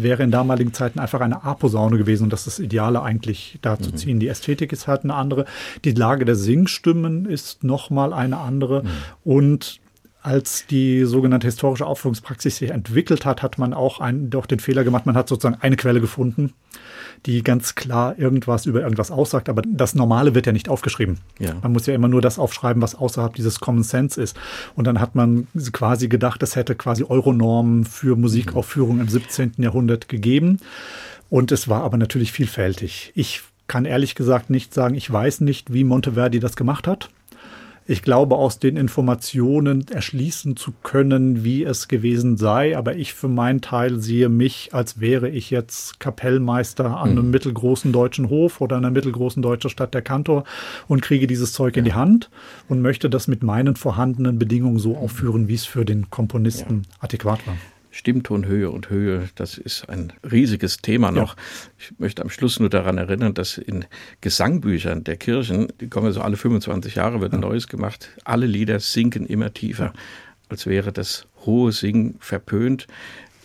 wäre in damaligen Zeiten einfach eine A-Posaune gewesen und das ist das Ideale eigentlich da zu mhm. ziehen. Die Ästhetik ist halt eine andere. Die Lage der Singstimmen ist nochmal eine andere. Mhm. Und als die sogenannte historische Aufführungspraxis sich entwickelt hat, hat man auch einen, doch den Fehler gemacht, man hat sozusagen eine Quelle gefunden, die ganz klar irgendwas über irgendwas aussagt, aber das Normale wird ja nicht aufgeschrieben. Ja. Man muss ja immer nur das aufschreiben, was außerhalb dieses Common Sense ist. Und dann hat man quasi gedacht, es hätte quasi Euronormen für Musikaufführungen im 17. Jahrhundert gegeben. Und es war aber natürlich vielfältig. Ich kann ehrlich gesagt nicht sagen, ich weiß nicht, wie Monteverdi das gemacht hat. Ich glaube, aus den Informationen erschließen zu können, wie es gewesen sei. Aber ich für meinen Teil sehe mich, als wäre ich jetzt Kapellmeister an einem mhm. mittelgroßen deutschen Hof oder einer mittelgroßen deutschen Stadt der Kantor und kriege dieses Zeug ja. in die Hand und möchte das mit meinen vorhandenen Bedingungen so aufführen, wie es für den Komponisten ja. adäquat war. Stimmtonhöhe und Höhe, das ist ein riesiges Thema noch. Ja. Ich möchte am Schluss nur daran erinnern, dass in Gesangbüchern der Kirchen, die kommen so alle 25 Jahre, wird ein ja. neues gemacht, alle Lieder sinken immer tiefer, als wäre das hohe Singen verpönt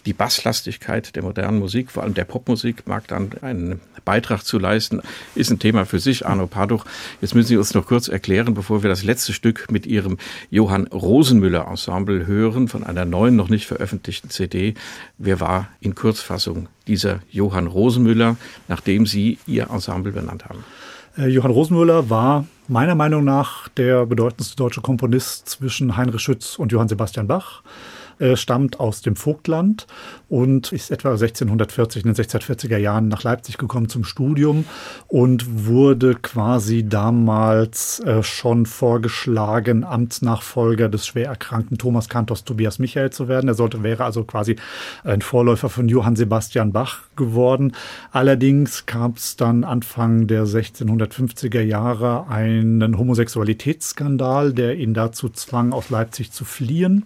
die Basslastigkeit der modernen Musik, vor allem der Popmusik, mag dann einen Beitrag zu leisten, ist ein Thema für sich. Arno Paduch, jetzt müssen Sie uns noch kurz erklären, bevor wir das letzte Stück mit Ihrem Johann Rosenmüller Ensemble hören, von einer neuen, noch nicht veröffentlichten CD. Wer war in Kurzfassung dieser Johann Rosenmüller, nachdem Sie Ihr Ensemble benannt haben? Äh, Johann Rosenmüller war meiner Meinung nach der bedeutendste deutsche Komponist zwischen Heinrich Schütz und Johann Sebastian Bach. Äh, stammt aus dem Vogtland und ist etwa 1640 in den 1640er Jahren nach Leipzig gekommen zum Studium und wurde quasi damals äh, schon vorgeschlagen, Amtsnachfolger des schwer erkrankten Thomas Kantors Tobias Michael zu werden. Er sollte, wäre also quasi ein Vorläufer von Johann Sebastian Bach geworden. Allerdings gab es dann Anfang der 1650er Jahre einen Homosexualitätsskandal, der ihn dazu zwang, aus Leipzig zu fliehen.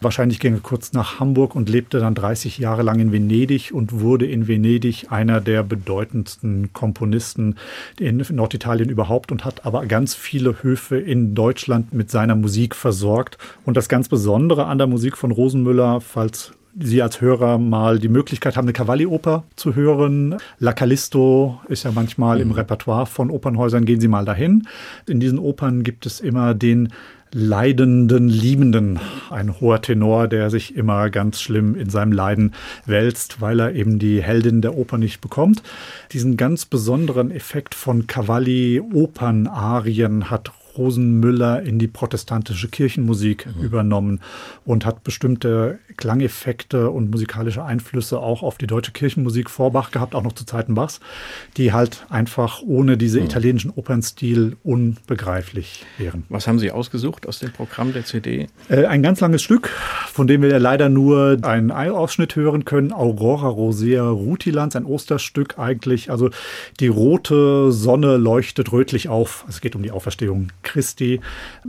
Wahrscheinlich ging kurz nach Hamburg und lebte dann 30 Jahre lang in Venedig und wurde in Venedig einer der bedeutendsten Komponisten in Norditalien überhaupt und hat aber ganz viele Höfe in Deutschland mit seiner Musik versorgt. Und das ganz Besondere an der Musik von Rosenmüller, falls Sie als Hörer mal die Möglichkeit haben, eine Cavalli-Oper zu hören. La Callisto ist ja manchmal mhm. im Repertoire von Opernhäusern. Gehen Sie mal dahin. In diesen Opern gibt es immer den leidenden Liebenden, ein hoher Tenor, der sich immer ganz schlimm in seinem Leiden wälzt, weil er eben die Heldin der Oper nicht bekommt. Diesen ganz besonderen Effekt von Cavalli Opernarien hat Rosenmüller in die protestantische Kirchenmusik mhm. übernommen und hat bestimmte Klangeffekte und musikalische Einflüsse auch auf die deutsche Kirchenmusik vor Bach gehabt, auch noch zu Zeiten Bachs, die halt einfach ohne diese mhm. italienischen Opernstil unbegreiflich wären. Was haben Sie ausgesucht aus dem Programm der CD? Äh, ein ganz langes Stück, von dem wir ja leider nur einen Ausschnitt hören können. Aurora Rosea Rutilans, ein Osterstück eigentlich. Also die rote Sonne leuchtet rötlich auf. Es geht um die Auferstehung Christi.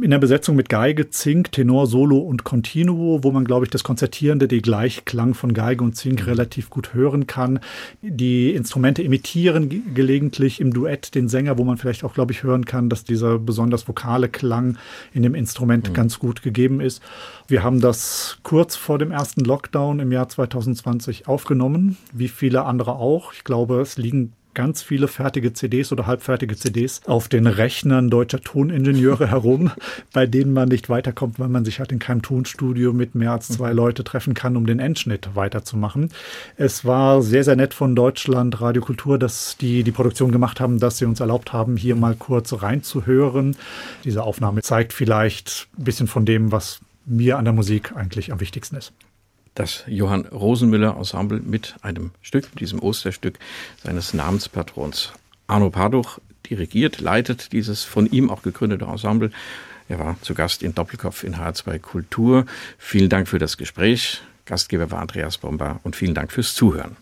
In der Besetzung mit Geige, Zink, Tenor, Solo und Continuo, wo man, glaube ich, das Konzertierende, die Gleichklang von Geige und Zink relativ gut hören kann. Die Instrumente imitieren gelegentlich im Duett den Sänger, wo man vielleicht auch, glaube ich, hören kann, dass dieser besonders vokale Klang in dem Instrument mhm. ganz gut gegeben ist. Wir haben das kurz vor dem ersten Lockdown im Jahr 2020 aufgenommen, wie viele andere auch. Ich glaube, es liegen ganz viele fertige CDs oder halbfertige CDs auf den Rechnern deutscher Toningenieure herum, bei denen man nicht weiterkommt, weil man sich halt in keinem Tonstudio mit mehr als zwei mhm. Leute treffen kann, um den Endschnitt weiterzumachen. Es war sehr, sehr nett von Deutschland Radiokultur, dass die die Produktion gemacht haben, dass sie uns erlaubt haben, hier mal kurz reinzuhören. Diese Aufnahme zeigt vielleicht ein bisschen von dem, was mir an der Musik eigentlich am wichtigsten ist das Johann Rosenmüller Ensemble mit einem Stück, diesem Osterstück seines Namenspatrons. Arno Paduch dirigiert, leitet dieses von ihm auch gegründete Ensemble. Er war zu Gast in Doppelkopf in H2 Kultur. Vielen Dank für das Gespräch. Gastgeber war Andreas Bomber und vielen Dank fürs Zuhören.